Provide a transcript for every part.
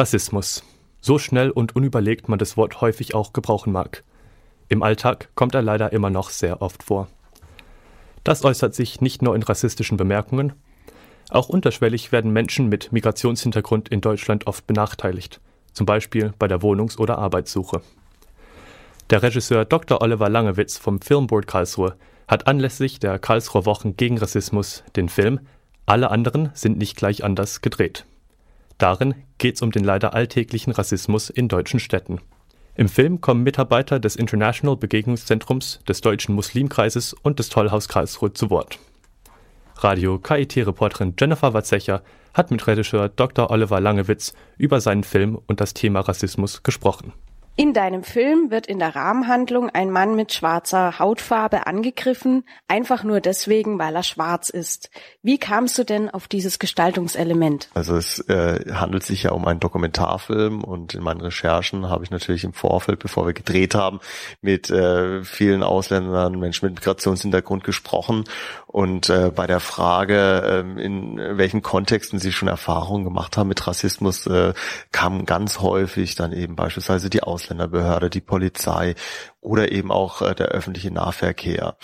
Rassismus. So schnell und unüberlegt man das Wort häufig auch gebrauchen mag. Im Alltag kommt er leider immer noch sehr oft vor. Das äußert sich nicht nur in rassistischen Bemerkungen, auch unterschwellig werden Menschen mit Migrationshintergrund in Deutschland oft benachteiligt, zum Beispiel bei der Wohnungs- oder Arbeitssuche. Der Regisseur Dr. Oliver Langewitz vom Filmboard Karlsruhe hat anlässlich der Karlsruher Wochen gegen Rassismus den Film Alle anderen sind nicht gleich anders gedreht. Darin geht es um den leider alltäglichen Rassismus in deutschen Städten. Im Film kommen Mitarbeiter des International Begegnungszentrums, des Deutschen Muslimkreises und des Tollhaus Karlsruhe zu Wort. Radio KIT-Reporterin Jennifer Watzecher hat mit Regisseur Dr. Oliver Langewitz über seinen Film und das Thema Rassismus gesprochen. In deinem Film wird in der Rahmenhandlung ein Mann mit schwarzer Hautfarbe angegriffen, einfach nur deswegen, weil er schwarz ist. Wie kamst du denn auf dieses Gestaltungselement? Also es äh, handelt sich ja um einen Dokumentarfilm und in meinen Recherchen habe ich natürlich im Vorfeld, bevor wir gedreht haben, mit äh, vielen Ausländern, Menschen mit Migrationshintergrund gesprochen und äh, bei der Frage, äh, in welchen Kontexten sie schon Erfahrungen gemacht haben mit Rassismus, äh, kam ganz häufig dann eben beispielsweise die Ausländer Ausländerbehörde, die Polizei oder eben auch äh, der öffentliche Nahverkehr.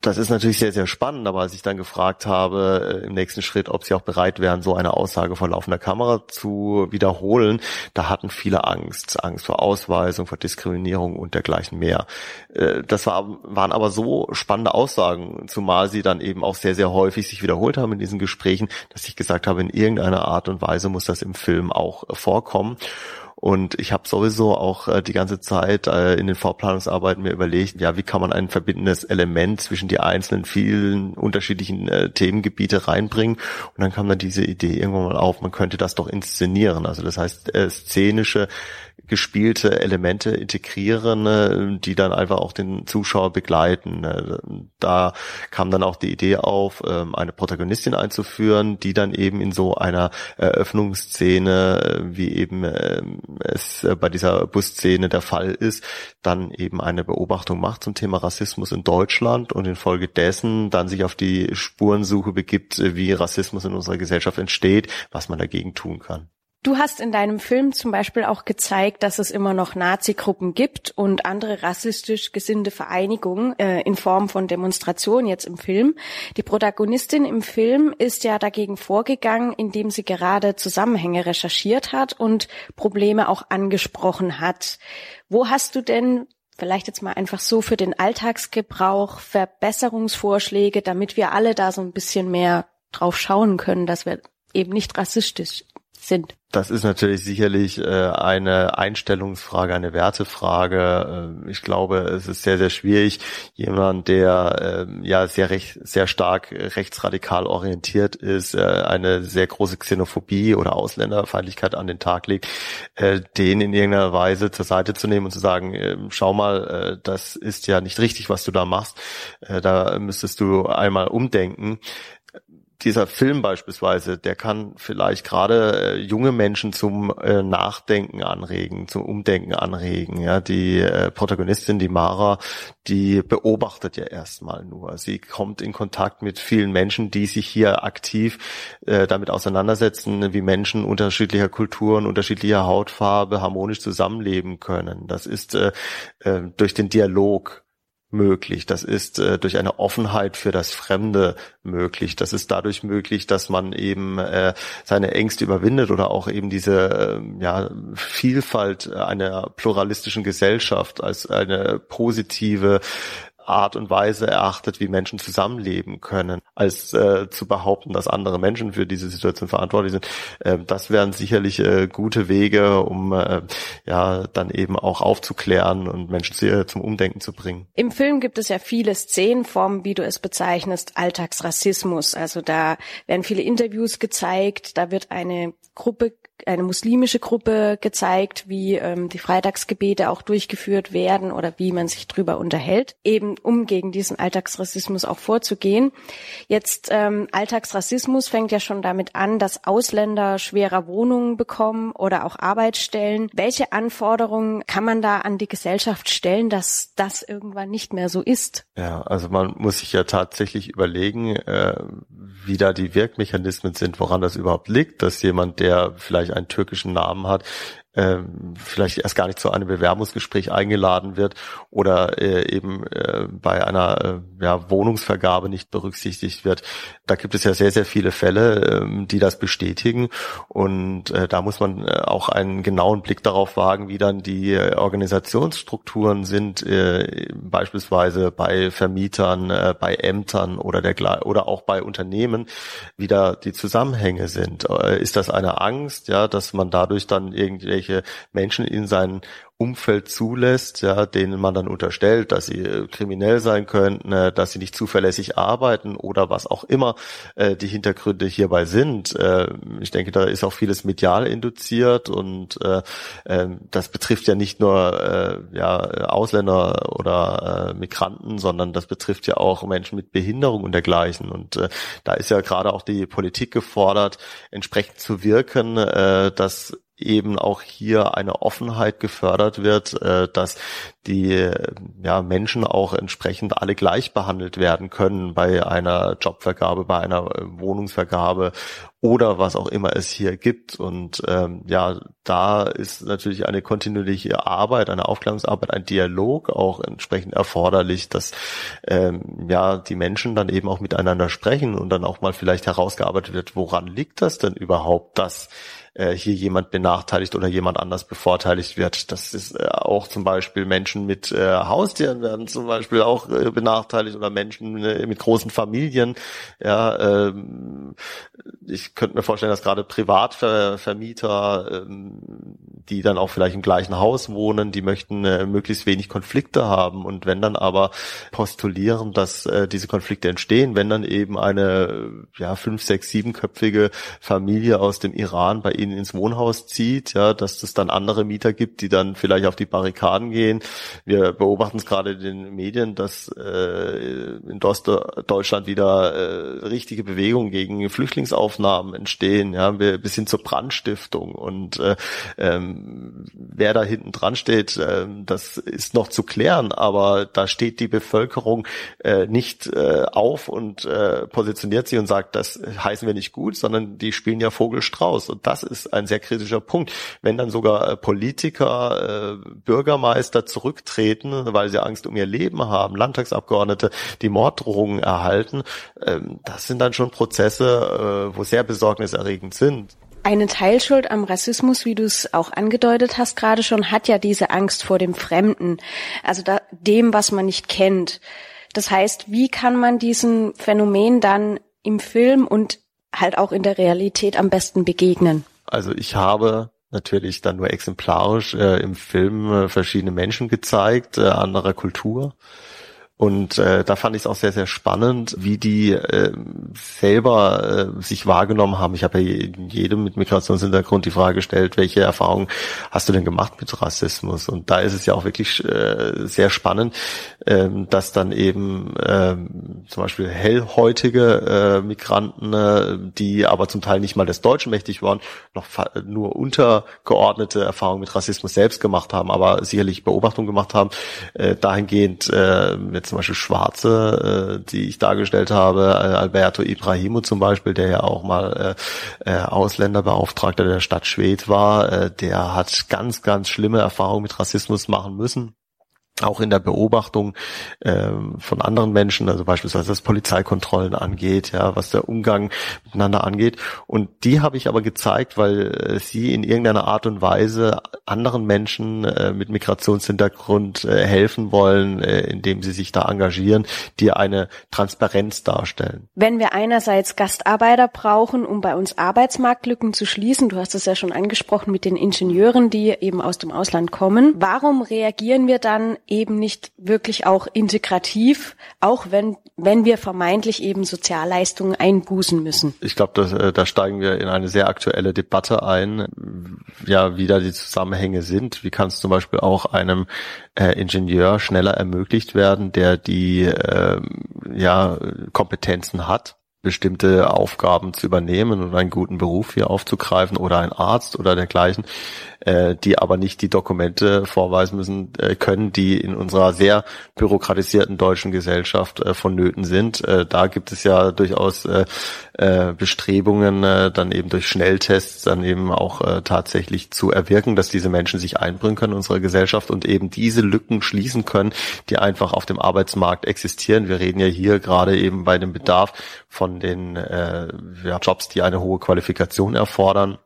Das ist natürlich sehr, sehr spannend, aber als ich dann gefragt habe äh, im nächsten Schritt, ob sie auch bereit wären, so eine Aussage vor laufender Kamera zu wiederholen, da hatten viele Angst. Angst vor Ausweisung, vor Diskriminierung und dergleichen mehr. Äh, das war, waren aber so spannende Aussagen, zumal sie dann eben auch sehr, sehr häufig sich wiederholt haben in diesen Gesprächen, dass ich gesagt habe, in irgendeiner Art und Weise muss das im Film auch vorkommen. Und ich habe sowieso auch äh, die ganze Zeit äh, in den Vorplanungsarbeiten mir überlegt, ja, wie kann man ein verbindendes Element zwischen die einzelnen vielen unterschiedlichen äh, Themengebiete reinbringen. Und dann kam dann diese Idee irgendwann mal auf, man könnte das doch inszenieren. Also das heißt, äh, szenische gespielte Elemente integrieren, ne, die dann einfach auch den Zuschauer begleiten. Ne. Da kam dann auch die Idee auf, ähm, eine Protagonistin einzuführen, die dann eben in so einer Eröffnungsszene, äh, wie eben ähm, es bei dieser Busszene der Fall ist, dann eben eine Beobachtung macht zum Thema Rassismus in Deutschland und infolgedessen dann sich auf die Spurensuche begibt, wie Rassismus in unserer Gesellschaft entsteht, was man dagegen tun kann. Du hast in deinem Film zum Beispiel auch gezeigt, dass es immer noch Nazi-Gruppen gibt und andere rassistisch gesinnte Vereinigungen äh, in Form von Demonstrationen jetzt im Film. Die Protagonistin im Film ist ja dagegen vorgegangen, indem sie gerade Zusammenhänge recherchiert hat und Probleme auch angesprochen hat. Wo hast du denn vielleicht jetzt mal einfach so für den Alltagsgebrauch Verbesserungsvorschläge, damit wir alle da so ein bisschen mehr drauf schauen können, dass wir eben nicht rassistisch sind. Das ist natürlich sicherlich äh, eine Einstellungsfrage, eine Wertefrage. Äh, ich glaube, es ist sehr, sehr schwierig, jemand, der äh, ja sehr recht, sehr stark rechtsradikal orientiert ist, äh, eine sehr große Xenophobie oder Ausländerfeindlichkeit an den Tag legt, äh, den in irgendeiner Weise zur Seite zu nehmen und zu sagen, äh, schau mal, äh, das ist ja nicht richtig, was du da machst. Äh, da müsstest du einmal umdenken dieser Film beispielsweise, der kann vielleicht gerade äh, junge Menschen zum äh, Nachdenken anregen, zum Umdenken anregen. Ja, die äh, Protagonistin, die Mara, die beobachtet ja erstmal nur. Sie kommt in Kontakt mit vielen Menschen, die sich hier aktiv äh, damit auseinandersetzen, wie Menschen unterschiedlicher Kulturen, unterschiedlicher Hautfarbe harmonisch zusammenleben können. Das ist äh, äh, durch den Dialog möglich. Das ist äh, durch eine Offenheit für das Fremde möglich. Das ist dadurch möglich, dass man eben äh, seine Ängste überwindet oder auch eben diese äh, ja, Vielfalt einer pluralistischen Gesellschaft als eine positive Art und Weise erachtet, wie Menschen zusammenleben können, als äh, zu behaupten, dass andere Menschen für diese Situation verantwortlich sind. Äh, das wären sicherlich äh, gute Wege, um äh, ja dann eben auch aufzuklären und Menschen zu, äh, zum Umdenken zu bringen. Im Film gibt es ja viele Szenenformen, wie du es bezeichnest, Alltagsrassismus. Also da werden viele Interviews gezeigt, da wird eine Gruppe eine muslimische Gruppe gezeigt, wie ähm, die Freitagsgebete auch durchgeführt werden oder wie man sich drüber unterhält, eben um gegen diesen Alltagsrassismus auch vorzugehen. Jetzt ähm, Alltagsrassismus fängt ja schon damit an, dass Ausländer schwerer Wohnungen bekommen oder auch Arbeitsstellen. Welche Anforderungen kann man da an die Gesellschaft stellen, dass das irgendwann nicht mehr so ist? Ja, also man muss sich ja tatsächlich überlegen, äh, wie da die Wirkmechanismen sind, woran das überhaupt liegt, dass jemand, der vielleicht ich, einen türkischen Namen hat, ähm, vielleicht erst gar nicht zu einem Bewerbungsgespräch eingeladen wird oder äh, eben äh, bei einer äh, Wohnungsvergabe nicht berücksichtigt wird. Da gibt es ja sehr, sehr viele Fälle, ähm, die das bestätigen und da muss man auch einen genauen Blick darauf wagen, wie dann die Organisationsstrukturen sind, beispielsweise bei Vermietern, bei Ämtern oder der oder auch bei Unternehmen, wie da die Zusammenhänge sind. Ist das eine Angst, ja, dass man dadurch dann irgendwelche irgendwelche Menschen in sein Umfeld zulässt, ja, denen man dann unterstellt, dass sie äh, kriminell sein könnten, äh, dass sie nicht zuverlässig arbeiten oder was auch immer äh, die Hintergründe hierbei sind. Äh, ich denke, da ist auch vieles medial induziert und äh, äh, das betrifft ja nicht nur äh, ja, Ausländer oder äh, Migranten, sondern das betrifft ja auch Menschen mit Behinderung und dergleichen. Und äh, da ist ja gerade auch die Politik gefordert, entsprechend zu wirken, äh, dass eben auch hier eine Offenheit gefördert wird, äh, dass die ja, Menschen auch entsprechend alle gleich behandelt werden können bei einer Jobvergabe, bei einer Wohnungsvergabe oder was auch immer es hier gibt. Und ähm, ja, da ist natürlich eine kontinuierliche Arbeit, eine Aufklärungsarbeit, ein Dialog auch entsprechend erforderlich, dass ähm, ja die Menschen dann eben auch miteinander sprechen und dann auch mal vielleicht herausgearbeitet wird, woran liegt das denn überhaupt, dass äh, hier jemand benachteiligt oder jemand anders bevorteiligt wird. Das ist äh, auch zum Beispiel Menschen mit äh, Haustieren werden zum Beispiel auch äh, benachteiligt oder Menschen äh, mit großen Familien. Ja, ähm, ich könnte mir vorstellen, dass gerade Privatvermieter, ähm, die dann auch vielleicht im gleichen Haus wohnen, die möchten äh, möglichst wenig Konflikte haben und wenn dann aber postulieren, dass äh, diese Konflikte entstehen, wenn dann eben eine ja fünf, sechs, siebenköpfige Familie aus dem Iran bei ihnen ins Wohnhaus zieht, ja, dass es dann andere Mieter gibt, die dann vielleicht auf die Barrikaden gehen. Wir beobachten es gerade in den Medien, dass äh, in Deutschland wieder äh, richtige Bewegungen gegen Flüchtlingsaufnahmen entstehen, ja, bis hin zur Brandstiftung. Und äh, ähm, wer da hinten dran steht, äh, das ist noch zu klären, aber da steht die Bevölkerung äh, nicht äh, auf und äh, positioniert sich und sagt, das heißen wir nicht gut, sondern die spielen ja Vogelstrauß. Und das ist ein sehr kritischer Punkt. Wenn dann sogar äh, Politiker, äh, Bürgermeister zurücktreten, weil sie Angst um ihr Leben haben, Landtagsabgeordnete, die Morddrohungen erhalten, ähm, das sind dann schon Prozesse, äh, wo sehr besorgniserregend sind. Eine Teilschuld am Rassismus, wie du es auch angedeutet hast gerade schon, hat ja diese Angst vor dem Fremden, also da, dem, was man nicht kennt. Das heißt, wie kann man diesem Phänomen dann im Film und halt auch in der Realität am besten begegnen? Also ich habe natürlich dann nur exemplarisch äh, im Film äh, verschiedene Menschen gezeigt, äh, anderer Kultur. Und äh, da fand ich es auch sehr, sehr spannend, wie die äh, selber äh, sich wahrgenommen haben. Ich habe ja jedem mit Migrationshintergrund die Frage gestellt, welche Erfahrungen hast du denn gemacht mit Rassismus? Und da ist es ja auch wirklich äh, sehr spannend, äh, dass dann eben äh, zum Beispiel hellhäutige äh, Migranten, äh, die aber zum Teil nicht mal des Deutschen mächtig waren, noch nur untergeordnete Erfahrungen mit Rassismus selbst gemacht haben, aber sicherlich Beobachtungen gemacht haben, äh, dahingehend äh, jetzt zum Beispiel Schwarze, äh, die ich dargestellt habe, äh, Alberto Ibrahimo zum Beispiel, der ja auch mal äh, äh, Ausländerbeauftragter der Stadt Schwedt war, äh, der hat ganz, ganz schlimme Erfahrungen mit Rassismus machen müssen auch in der Beobachtung ähm, von anderen Menschen, also beispielsweise was Polizeikontrollen angeht, ja, was der Umgang miteinander angeht. Und die habe ich aber gezeigt, weil äh, sie in irgendeiner Art und Weise anderen Menschen äh, mit Migrationshintergrund äh, helfen wollen, äh, indem sie sich da engagieren, die eine Transparenz darstellen. Wenn wir einerseits Gastarbeiter brauchen, um bei uns Arbeitsmarktlücken zu schließen, du hast es ja schon angesprochen mit den Ingenieuren, die eben aus dem Ausland kommen, warum reagieren wir dann eben nicht wirklich auch integrativ, auch wenn, wenn wir vermeintlich eben Sozialleistungen einbußen müssen. Ich glaube, äh, da steigen wir in eine sehr aktuelle Debatte ein, ja, wie da die Zusammenhänge sind. Wie kann es zum Beispiel auch einem äh, Ingenieur schneller ermöglicht werden, der die äh, ja, Kompetenzen hat, bestimmte Aufgaben zu übernehmen und einen guten Beruf hier aufzugreifen oder ein Arzt oder dergleichen, äh, die aber nicht die Dokumente vorweisen müssen äh, können, die in unserer sehr bürokratisierten deutschen Gesellschaft äh, vonnöten sind. Äh, da gibt es ja durchaus äh, äh, Bestrebungen, äh, dann eben durch Schnelltests dann eben auch äh, tatsächlich zu erwirken, dass diese Menschen sich einbringen können in unserer Gesellschaft und eben diese Lücken schließen können, die einfach auf dem Arbeitsmarkt existieren. Wir reden ja hier gerade eben bei dem Bedarf von den äh, ja, Jobs, die eine hohe Qualifikation erfordern.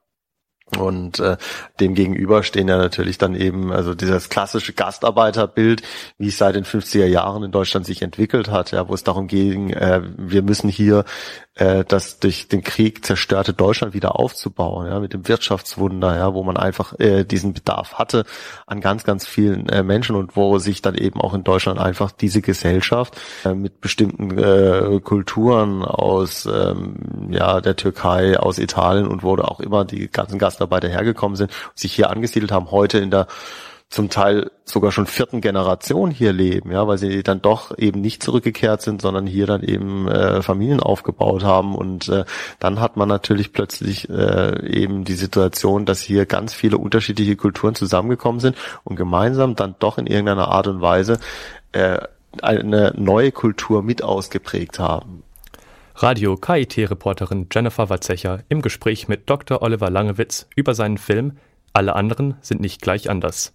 Und äh, dem gegenüber stehen ja natürlich dann eben, also dieses klassische Gastarbeiterbild, wie es seit den 50er Jahren in Deutschland sich entwickelt hat, ja, wo es darum ging, äh, wir müssen hier äh, das durch den Krieg zerstörte Deutschland wieder aufzubauen, ja, mit dem Wirtschaftswunder, ja, wo man einfach äh, diesen Bedarf hatte an ganz, ganz vielen äh, Menschen und wo sich dann eben auch in Deutschland einfach diese Gesellschaft äh, mit bestimmten äh, Kulturen aus ähm, ja der Türkei, aus Italien und wo auch immer die ganzen Gastarbeiter hergekommen sind, sich hier angesiedelt haben, heute in der zum Teil sogar schon vierten Generation hier leben, ja, weil sie dann doch eben nicht zurückgekehrt sind, sondern hier dann eben äh, Familien aufgebaut haben und äh, dann hat man natürlich plötzlich äh, eben die Situation, dass hier ganz viele unterschiedliche Kulturen zusammengekommen sind und gemeinsam dann doch in irgendeiner Art und Weise äh, eine neue Kultur mit ausgeprägt haben. Radio KIT-Reporterin Jennifer Watzecher im Gespräch mit Dr. Oliver Langewitz über seinen Film Alle anderen sind nicht gleich anders.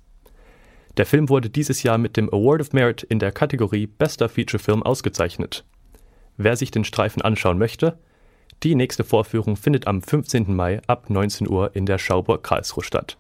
Der Film wurde dieses Jahr mit dem Award of Merit in der Kategorie Bester Feature Film ausgezeichnet. Wer sich den Streifen anschauen möchte, die nächste Vorführung findet am 15. Mai ab 19 Uhr in der Schauburg Karlsruhe statt